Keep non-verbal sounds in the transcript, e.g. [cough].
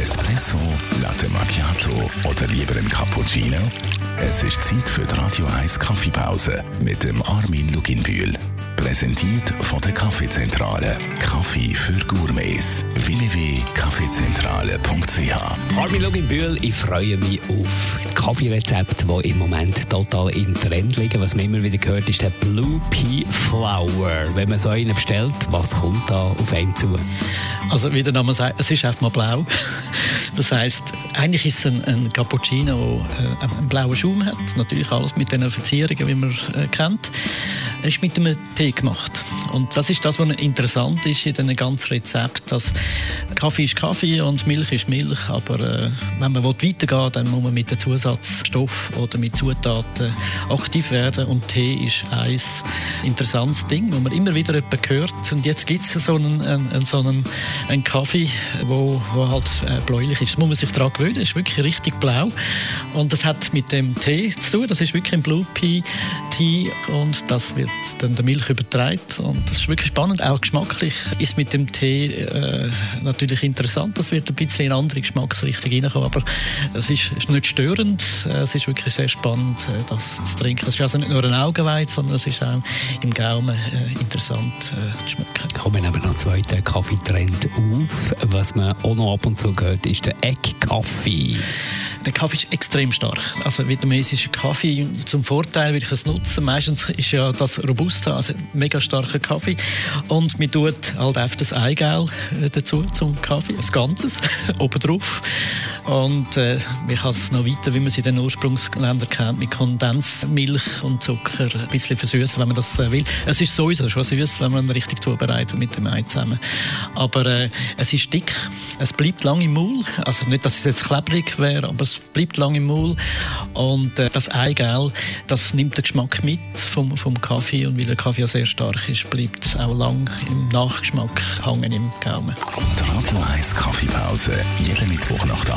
Espresso, Latte Macchiato oder lieber ein Cappuccino? Es ist Zeit für die Radio 1 Kaffeepause mit dem Armin Luginbühl. Präsentiert von der Kaffeezentrale. Kaffee für Gourmets. www.kaffeezentrale.ch Armin Luginbühl, ich freue mich auf Kaffeerezepte, die im Moment total im Trend liegen. Was man immer wieder hört, ist der Blue Pea Flower. Wenn man so einen bestellt, was kommt da auf einen zu? Also wie der Name sagt, es ist einfach mal blau. Das heißt, eigentlich ist es ein, ein Cappuccino, der äh, einen blauen Schaum hat. Natürlich alles mit den Verzierungen, wie man äh, kennt. Er ist mit einem Tee gemacht. Und das ist das, was interessant ist in diesem ganzen Rezept, dass Kaffee ist Kaffee und Milch ist Milch, aber äh, wenn man weitergehen will, dann muss man mit dem Zusatzstoff oder mit Zutaten aktiv werden und Tee ist ein interessantes Ding, wo man immer wieder jemanden hört. Und jetzt gibt es so einen, einen, so einen, einen Kaffee, wo, wo halt äh, bläulich ist. Das muss man sich daran gewöhnen, ist wirklich richtig blau. Und das hat mit dem Tee zu tun, das ist wirklich ein Blue Pea Tee und das wird dann der Milch übertragen das ist wirklich spannend, auch geschmacklich ist mit dem Tee äh, natürlich interessant, das wird ein bisschen in andere Geschmacksrichtung reinkommen, aber es ist, ist nicht störend, äh, es ist wirklich sehr spannend, äh, das zu trinken. Es ist also nicht nur ein Augenweid, sondern es ist auch im Gaumen äh, interessant äh, zu schmecken. Kommen aber noch einen zweiten Kaffeetrend auf. Was man auch noch ab und zu hört, ist der Eckkaffee. Der Kaffee ist extrem stark. Also vietnamesischer Kaffee, zum Vorteil würde ich das nutzen. Meistens ist ja das Robusta, also mega starker Kaffee. Und man tut halt einfach das Eigelb dazu zum Kaffee, das Ganzes, [laughs] oben drauf. Und äh, man kann es noch weiter, wie man es in den Ursprungsländern kennt, mit Kondensmilch und Zucker ein bisschen versüßen, wenn man das äh, will. Es ist sowieso schon süß, wenn man richtig zubereitet mit dem Ei zusammen. Aber äh, es ist dick, es bleibt lang im Maul. Also nicht, dass es jetzt klebrig wäre, aber es bleibt lang im Maul. Und äh, das Eigelb, das nimmt den Geschmack mit vom, vom Kaffee. Und weil der Kaffee ja sehr stark ist, bleibt es auch lang im Nachgeschmack hängen im Gaumen. Die Radio 1 Kaffeepause, jeden Mittwoch nach der